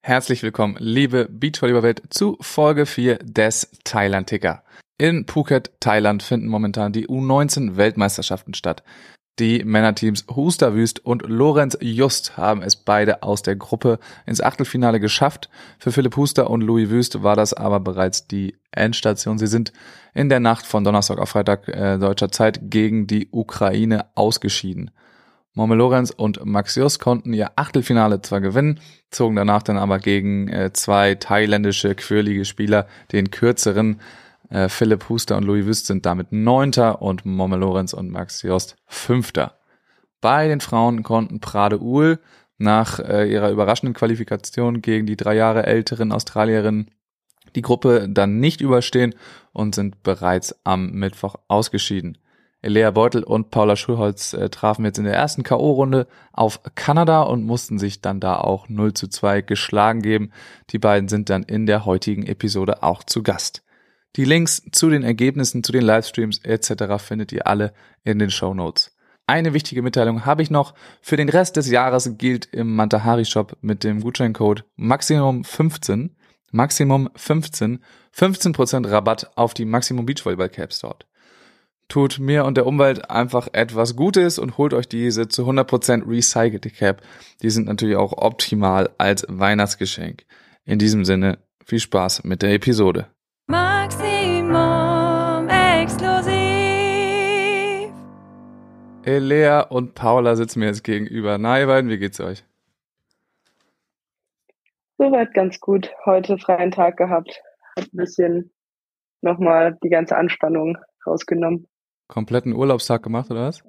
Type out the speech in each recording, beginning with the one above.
Herzlich willkommen, liebe Beachvolleyball-Welt, zu Folge 4 des Thailand-Ticker. In Phuket, Thailand finden momentan die U19-Weltmeisterschaften statt. Die Männerteams Huster Wüst und Lorenz Just haben es beide aus der Gruppe ins Achtelfinale geschafft. Für Philipp Huster und Louis Wüst war das aber bereits die Endstation. Sie sind in der Nacht von Donnerstag auf Freitag äh, deutscher Zeit gegen die Ukraine ausgeschieden. Momme Lorenz und Max konnten ihr Achtelfinale zwar gewinnen, zogen danach dann aber gegen äh, zwei thailändische quirlige Spieler den kürzeren äh, Philipp Huster und Louis Wüst sind damit Neunter und Momme Lorenz und Max Fünfter. Bei den Frauen konnten Prade Uhl nach äh, ihrer überraschenden Qualifikation gegen die drei Jahre älteren Australierin die Gruppe dann nicht überstehen und sind bereits am Mittwoch ausgeschieden. Elea Beutel und Paula Schulholz äh, trafen jetzt in der ersten K.O.-Runde auf Kanada und mussten sich dann da auch 0 zu 2 geschlagen geben. Die beiden sind dann in der heutigen Episode auch zu Gast. Die Links zu den Ergebnissen, zu den Livestreams etc. findet ihr alle in den Show Notes. Eine wichtige Mitteilung habe ich noch. Für den Rest des Jahres gilt im Mantahari Shop mit dem Gutscheincode Maximum 15, Maximum 15, 15% Rabatt auf die Maximum Beachvolleyball Caps dort. Tut mir und der Umwelt einfach etwas Gutes und holt euch diese zu 100% recycelte Cap. Die sind natürlich auch optimal als Weihnachtsgeschenk. In diesem Sinne, viel Spaß mit der Episode. Maximum exklusiv. Elea und Paula sitzen mir jetzt gegenüber. Na, ihr beiden, wie geht's euch? Soweit ganz gut. Heute freien Tag gehabt. Hat ein bisschen nochmal die ganze Anspannung rausgenommen. Kompletten Urlaubstag gemacht, oder was?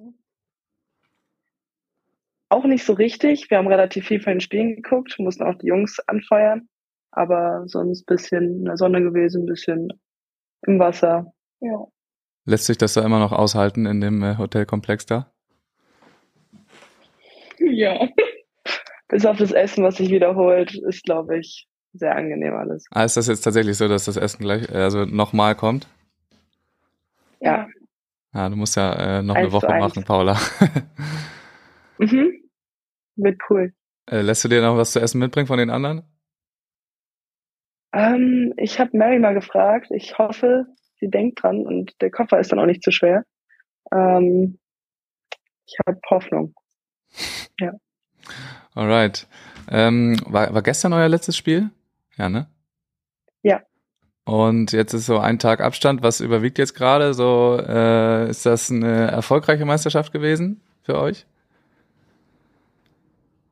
Auch nicht so richtig. Wir haben relativ viel von den Spielen geguckt, mussten auch die Jungs anfeuern. Aber sonst bisschen in der Sonne gewesen, ein bisschen im Wasser. Ja. Lässt sich das da immer noch aushalten in dem äh, Hotelkomplex da? Ja. Bis auf das Essen, was sich wiederholt, ist, glaube ich, sehr angenehm alles. Ah, ist das jetzt tatsächlich so, dass das Essen gleich, äh, also nochmal kommt? Ja. Ja, du musst ja äh, noch Eins eine Woche machen, Paula. Mhm. Wird cool. äh, lässt du dir noch was zu essen mitbringen von den anderen? Ähm, ich habe Mary mal gefragt. Ich hoffe, sie denkt dran und der Koffer ist dann auch nicht zu schwer. Ähm, ich habe Hoffnung. Alright. Ähm, war, war gestern euer letztes Spiel? Ja, ne? Und jetzt ist so ein Tag Abstand. Was überwiegt jetzt gerade? So, äh, ist das eine erfolgreiche Meisterschaft gewesen für euch?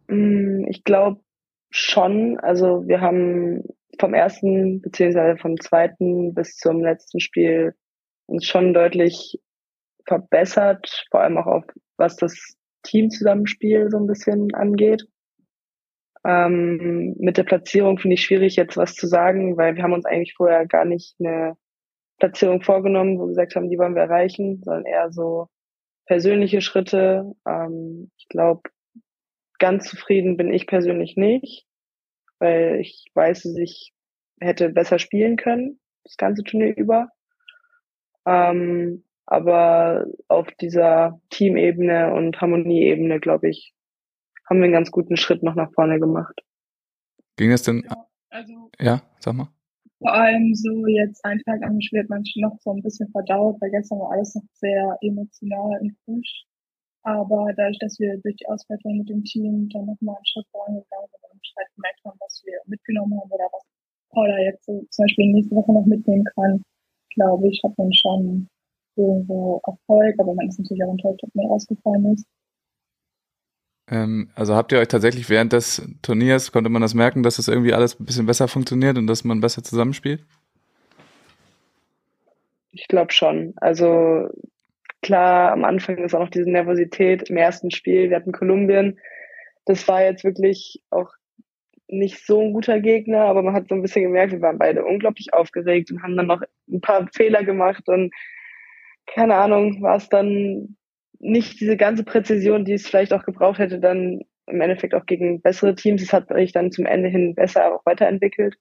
Mm, Ich glaube schon. Also wir haben vom ersten beziehungsweise vom zweiten bis zum letzten Spiel uns schon deutlich verbessert, vor allem auch auf was das Teamzusammenspiel so ein bisschen angeht. Ähm, mit der Platzierung finde ich schwierig jetzt was zu sagen, weil wir haben uns eigentlich vorher gar nicht eine Platzierung vorgenommen, wo wir gesagt haben, die wollen wir erreichen, sondern eher so persönliche Schritte. Ähm, ich glaube, ganz zufrieden bin ich persönlich nicht, weil ich weiß, dass ich hätte besser spielen können, das ganze Turnier über. Ähm, aber auf dieser Teamebene und Harmonieebene, glaube ich, haben wir einen ganz guten Schritt noch nach vorne gemacht. Ging es denn? Also Ja, sag mal. vor allem so jetzt ein Tag an wird man schon noch so ein bisschen verdaut, weil gestern war alles noch sehr emotional und frisch. Aber dadurch, dass wir durch die Auswertung mit dem Team dann nochmal einen Schritt vorangegangen sind und halt gemerkt haben, was wir mitgenommen haben oder was Paula jetzt so zum Beispiel nächste Woche noch mitnehmen kann, glaube ich, hat man schon irgendwo Erfolg, aber man ist natürlich auch enttäuscht, dass man rausgefallen ist. Ähm, also habt ihr euch tatsächlich während des Turniers, konnte man das merken, dass das irgendwie alles ein bisschen besser funktioniert und dass man besser zusammenspielt? Ich glaube schon. Also klar, am Anfang ist auch noch diese Nervosität im ersten Spiel. Wir hatten Kolumbien. Das war jetzt wirklich auch nicht so ein guter Gegner, aber man hat so ein bisschen gemerkt, wir waren beide unglaublich aufgeregt und haben dann noch ein paar Fehler gemacht und keine Ahnung, war es dann nicht diese ganze Präzision, die es vielleicht auch gebraucht hätte, dann im Endeffekt auch gegen bessere Teams. Es hat sich dann zum Ende hin besser auch weiterentwickelt.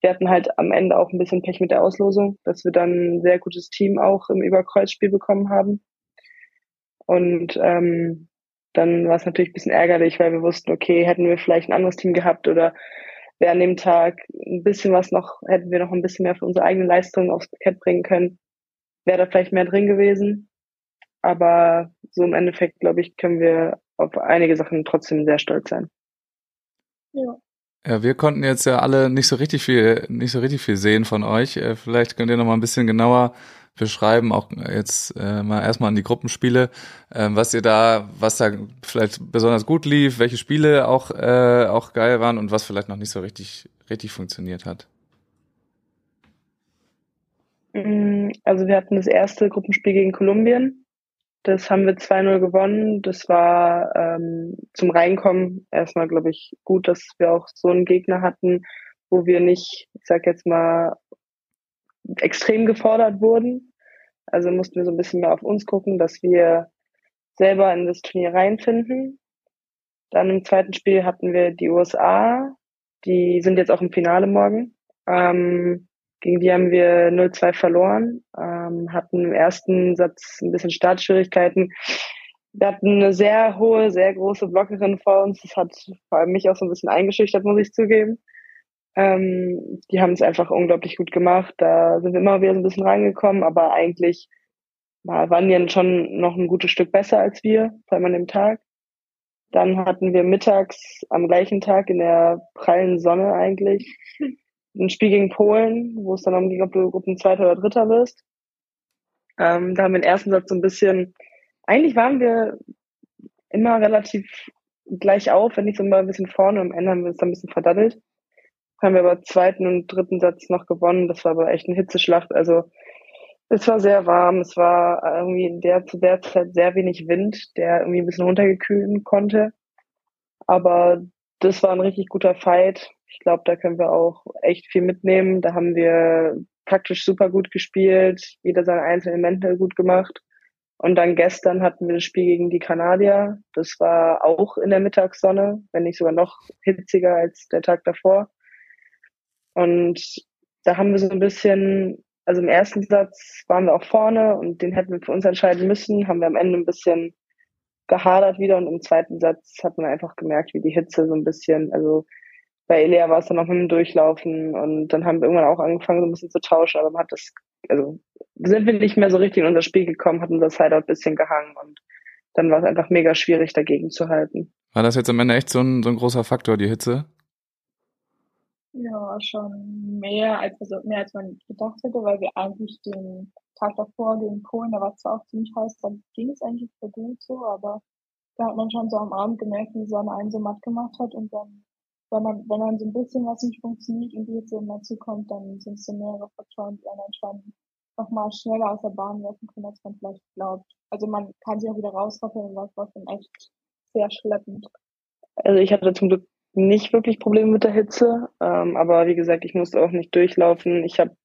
Wir hatten halt am Ende auch ein bisschen Pech mit der Auslosung, dass wir dann ein sehr gutes Team auch im Überkreuzspiel bekommen haben. Und ähm, dann war es natürlich ein bisschen ärgerlich, weil wir wussten, okay, hätten wir vielleicht ein anderes Team gehabt oder wäre an dem Tag ein bisschen was noch, hätten wir noch ein bisschen mehr für unsere eigene Leistung aufs Parkett bringen können, wäre da vielleicht mehr drin gewesen. Aber so im Endeffekt, glaube ich, können wir auf einige Sachen trotzdem sehr stolz sein. Ja. Ja, wir konnten jetzt ja alle nicht so richtig viel, nicht so richtig viel sehen von euch. Äh, vielleicht könnt ihr noch mal ein bisschen genauer beschreiben, auch jetzt äh, mal erstmal an die Gruppenspiele, äh, was ihr da, was da vielleicht besonders gut lief, welche Spiele auch äh, auch geil waren und was vielleicht noch nicht so richtig richtig funktioniert hat. Mm, also wir hatten das erste Gruppenspiel gegen Kolumbien. Das haben wir 2-0 gewonnen. Das war ähm, zum Reinkommen erstmal, glaube ich, gut, dass wir auch so einen Gegner hatten, wo wir nicht, ich sag jetzt mal, extrem gefordert wurden. Also mussten wir so ein bisschen mehr auf uns gucken, dass wir selber in das Turnier reinfinden. Dann im zweiten Spiel hatten wir die USA. Die sind jetzt auch im Finale morgen. Ähm, gegen die haben wir 0-2 verloren, ähm, hatten im ersten Satz ein bisschen Startschwierigkeiten. Wir hatten eine sehr hohe, sehr große Blockerin vor uns. Das hat vor allem mich auch so ein bisschen eingeschüchtert, muss ich zugeben. Ähm, die haben es einfach unglaublich gut gemacht. Da sind wir immer wieder so ein bisschen reingekommen, aber eigentlich waren die schon noch ein gutes Stück besser als wir, vor allem an dem Tag. Dann hatten wir mittags am gleichen Tag in der prallen Sonne eigentlich ein Spiel gegen Polen, wo es dann ging, ob du Gruppenzweiter oder Dritter wirst. Ähm, da haben wir den ersten Satz so ein bisschen, eigentlich waren wir immer relativ gleich auf, wenn nicht so mal ein bisschen vorne. Am Ende haben wir es dann ein bisschen verdaddelt. Haben wir aber zweiten und dritten Satz noch gewonnen. Das war aber echt eine Hitzeschlacht. Also es war sehr warm. Es war irgendwie in der, zu der Zeit sehr wenig Wind, der irgendwie ein bisschen runtergekühlen konnte. Aber das war ein richtig guter Fight. Ich glaube, da können wir auch echt viel mitnehmen. Da haben wir praktisch super gut gespielt, jeder seine einzelnen Elemente gut gemacht. Und dann gestern hatten wir das Spiel gegen die Kanadier. Das war auch in der Mittagssonne, wenn nicht sogar noch hitziger als der Tag davor. Und da haben wir so ein bisschen, also im ersten Satz waren wir auch vorne und den hätten wir für uns entscheiden müssen, haben wir am Ende ein bisschen gehadert wieder und im zweiten Satz hat man einfach gemerkt, wie die Hitze so ein bisschen, also bei Elea war es dann auch mit dem Durchlaufen und dann haben wir irgendwann auch angefangen, so ein bisschen zu tauschen, aber man hat das, also sind wir nicht mehr so richtig in unser Spiel gekommen, hat unser Sideout ein bisschen gehangen und dann war es einfach mega schwierig, dagegen zu halten. War das jetzt am Ende echt so ein, so ein großer Faktor, die Hitze? Ja, schon mehr als, also mehr als man gedacht hätte, weil wir eigentlich den Tag davor gegen Polen, da war es zwar auch ziemlich heiß, dann ging es eigentlich so gut so, aber da hat man schon so am Abend gemerkt, wie die Sonne einen so matt gemacht hat und dann wenn man, wenn dann so ein bisschen was nicht funktioniert und die jetzt eben dazu dann sind es so mehrere Faktoren, die einen schon nochmal schneller aus der Bahn werfen können, als man vielleicht glaubt. Also man kann sich auch wieder rausraffeln, was war dann echt sehr schleppend. Also ich hatte zum Glück nicht wirklich Probleme mit der Hitze, ähm, aber wie gesagt, ich musste auch nicht durchlaufen. Ich habe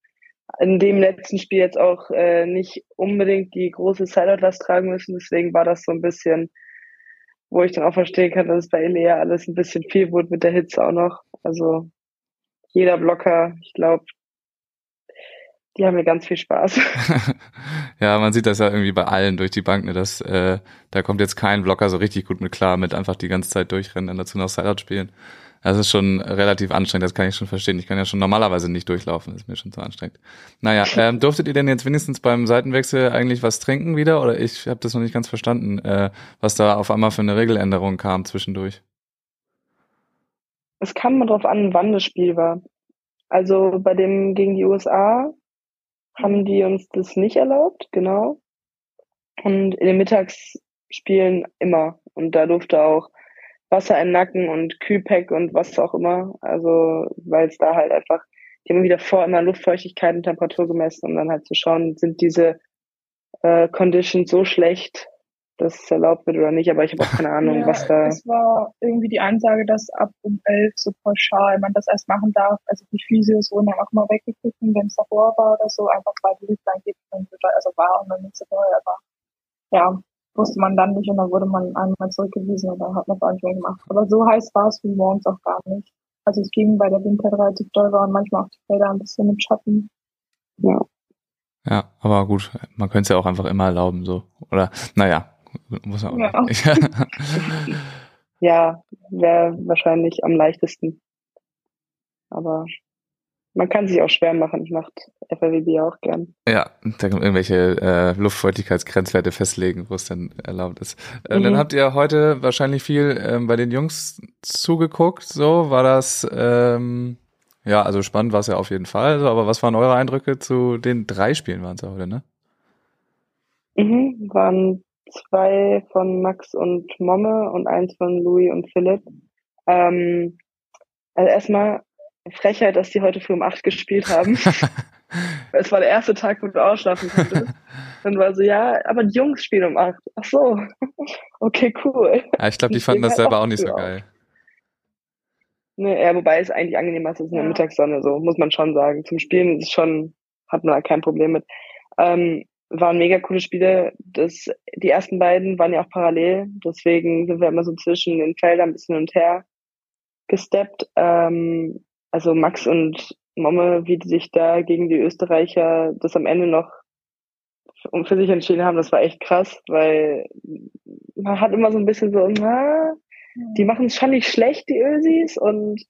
in dem letzten Spiel jetzt auch äh, nicht unbedingt die große Sideout-Last tragen müssen, deswegen war das so ein bisschen wo ich dann auch verstehen kann, dass es bei Elea alles ein bisschen viel wurde mit der Hitze auch noch. Also jeder Blocker, ich glaube, die haben mir ganz viel Spaß. ja, man sieht das ja irgendwie bei allen durch die Bank, ne, dass äh, da kommt jetzt kein Blocker so richtig gut mit klar, mit einfach die ganze Zeit durchrennen und dazu noch Sideout spielen. Das ist schon relativ anstrengend, das kann ich schon verstehen. Ich kann ja schon normalerweise nicht durchlaufen, das ist mir schon zu anstrengend. Naja, ähm, durftet ihr denn jetzt wenigstens beim Seitenwechsel eigentlich was trinken wieder? Oder ich habe das noch nicht ganz verstanden, äh, was da auf einmal für eine Regeländerung kam zwischendurch. Es kam mal drauf an, wann das Spiel war. Also bei dem gegen die USA haben die uns das nicht erlaubt, genau. Und in den Mittagsspielen immer. Und da durfte auch Wasser in den Nacken und Kühlpack und was auch immer. Also, weil es da halt einfach, die haben wieder vor immer Luftfeuchtigkeit und Temperatur gemessen, um dann halt zu schauen, sind diese äh, Conditions so schlecht, dass es erlaubt wird oder nicht, aber ich habe auch keine Ahnung, ja, was da. Es war irgendwie die Ansage, dass ab um elf so pauschal man das erst machen darf. Also die Physios wurden dann auch mal weggepfiffen, wenn es davor war oder so, einfach weil die dann geht, also war und dann nicht so neu, aber ja, wusste man dann nicht und dann wurde man einmal zurückgewiesen und dann hat man es auch nicht mehr gemacht. Aber so heiß war es wie morgens auch gar nicht. Also es ging bei der Winter relativ doll war und manchmal auch die Felder ein bisschen mit Schatten. Ja. Ja, aber gut, man könnte es ja auch einfach immer erlauben, so. Oder, naja, muss man auch. Ja, ja. ja wäre wahrscheinlich am leichtesten. Aber man kann sich auch schwer machen. Ich mache FRWB auch gern. Ja, da kann man irgendwelche äh, Luftfeuchtigkeitsgrenzwerte festlegen, wo es dann erlaubt ist. Äh, mhm. Dann habt ihr heute wahrscheinlich viel ähm, bei den Jungs zugeguckt. So war das. Ähm, ja, also spannend war es ja auf jeden Fall. So, aber was waren eure Eindrücke zu den drei Spielen waren es heute, ne? Mhm, waren zwei von Max und Momme und eins von Louis und Philipp. Ähm, also erstmal Frechheit, dass die heute früh um acht gespielt haben. es war der erste Tag, wo du ausschlafen konntest. Dann war so, ja, aber die Jungs spielen um acht. Ach so. okay, cool. Ja, ich glaube, die fanden das halt selber auch nicht so geil. Ne, ja, wobei es eigentlich angenehmer ist, es in der Mittagssonne, so muss man schon sagen. Zum Spielen ist es schon, hat man da kein Problem mit. Ähm, waren mega coole Spiele. Das, die ersten beiden waren ja auch parallel, deswegen sind wir immer so zwischen den Feldern ein bisschen hin und her gesteppt. Ähm, also Max und Momme, wie die sich da gegen die Österreicher das am Ende noch um für sich entschieden haben, das war echt krass, weil man hat immer so ein bisschen so, na, die machen es schon nicht schlecht, die Ösis, und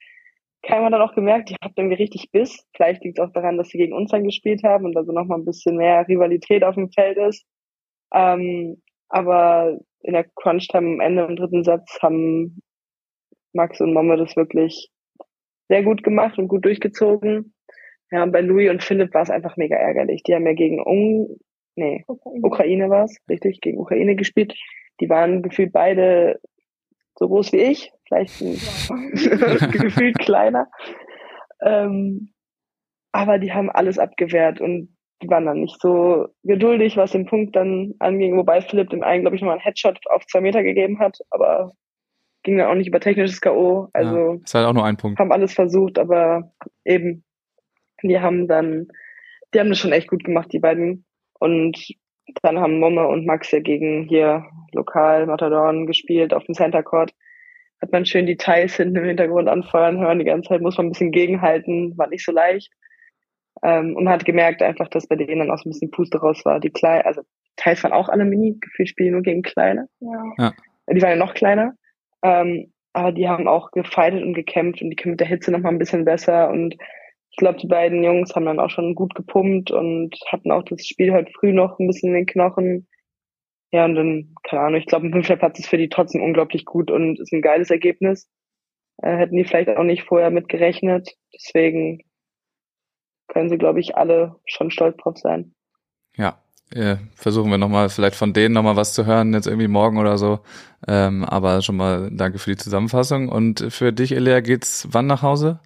keiner hat dann auch gemerkt, die hatten irgendwie richtig Biss. Vielleicht liegt es auch daran, dass sie gegen uns dann gespielt haben und da so noch mal ein bisschen mehr Rivalität auf dem Feld ist. Ähm, aber in der Crunch-Time am Ende im dritten Satz haben Max und Momme das wirklich sehr gut gemacht und gut durchgezogen. Ja, bei Louis und Philipp war es einfach mega ärgerlich. Die haben ja gegen Un nee, Ukraine, Ukraine war es, richtig, gegen Ukraine gespielt. Die waren gefühlt beide so groß wie ich, vielleicht gefühlt kleiner. Ähm, aber die haben alles abgewehrt und die waren dann nicht so geduldig, was den Punkt dann anging, wobei Philipp dem einen, glaube ich, nochmal einen Headshot auf zwei Meter gegeben hat, aber ging dann auch nicht über technisches K.O. Also ja, ist halt auch nur ein Punkt. Haben alles versucht, aber eben, die haben dann, die haben das schon echt gut gemacht, die beiden. Und dann haben Momme und Max ja gegen hier lokal Matadorn gespielt auf dem Center Court. Hat man schön die Teils hinten im Hintergrund anfeuern hören. Die ganze Zeit muss man ein bisschen gegenhalten, war nicht so leicht. Ähm, und man hat gemerkt einfach, dass bei denen dann auch so ein bisschen Puste raus war. Die kleinen, also Teils waren auch alle mini, gefühlt spielen nur gegen kleine. Ja. ja. Die waren ja noch kleiner. Ähm, aber die haben auch gefeitet und gekämpft und die können mit der Hitze noch mal ein bisschen besser. Und ich glaube, die beiden Jungs haben dann auch schon gut gepumpt und hatten auch das Spiel heute früh noch ein bisschen in den Knochen. Ja, und dann, keine Ahnung, ich glaube, ein fünfter Platz ist für die trotzdem unglaublich gut und ist ein geiles Ergebnis. Äh, hätten die vielleicht auch nicht vorher mitgerechnet. Deswegen können sie, glaube ich, alle schon stolz drauf sein. Ja, äh, versuchen wir nochmal, vielleicht von denen nochmal was zu hören, jetzt irgendwie morgen oder so. Ähm, aber schon mal danke für die Zusammenfassung. Und für dich, Elia, geht's wann nach Hause?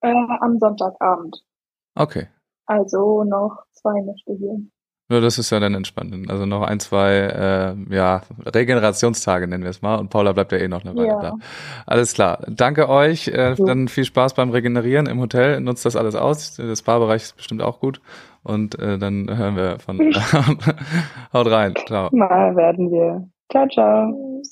Äh, am Sonntagabend. Okay. Also noch zwei Nächte hier. Ja, das ist ja dann entspannt. Also noch ein, zwei äh, ja, Regenerationstage nennen wir es mal. Und Paula bleibt ja eh noch eine Weile ja. da. Alles klar. Danke euch. Äh, dann viel Spaß beim Regenerieren im Hotel. Nutzt das alles aus. Das Barbereich ist bestimmt auch gut. Und äh, dann hören wir von. Haut rein. Ciao. Mal werden wir. Ciao, ciao.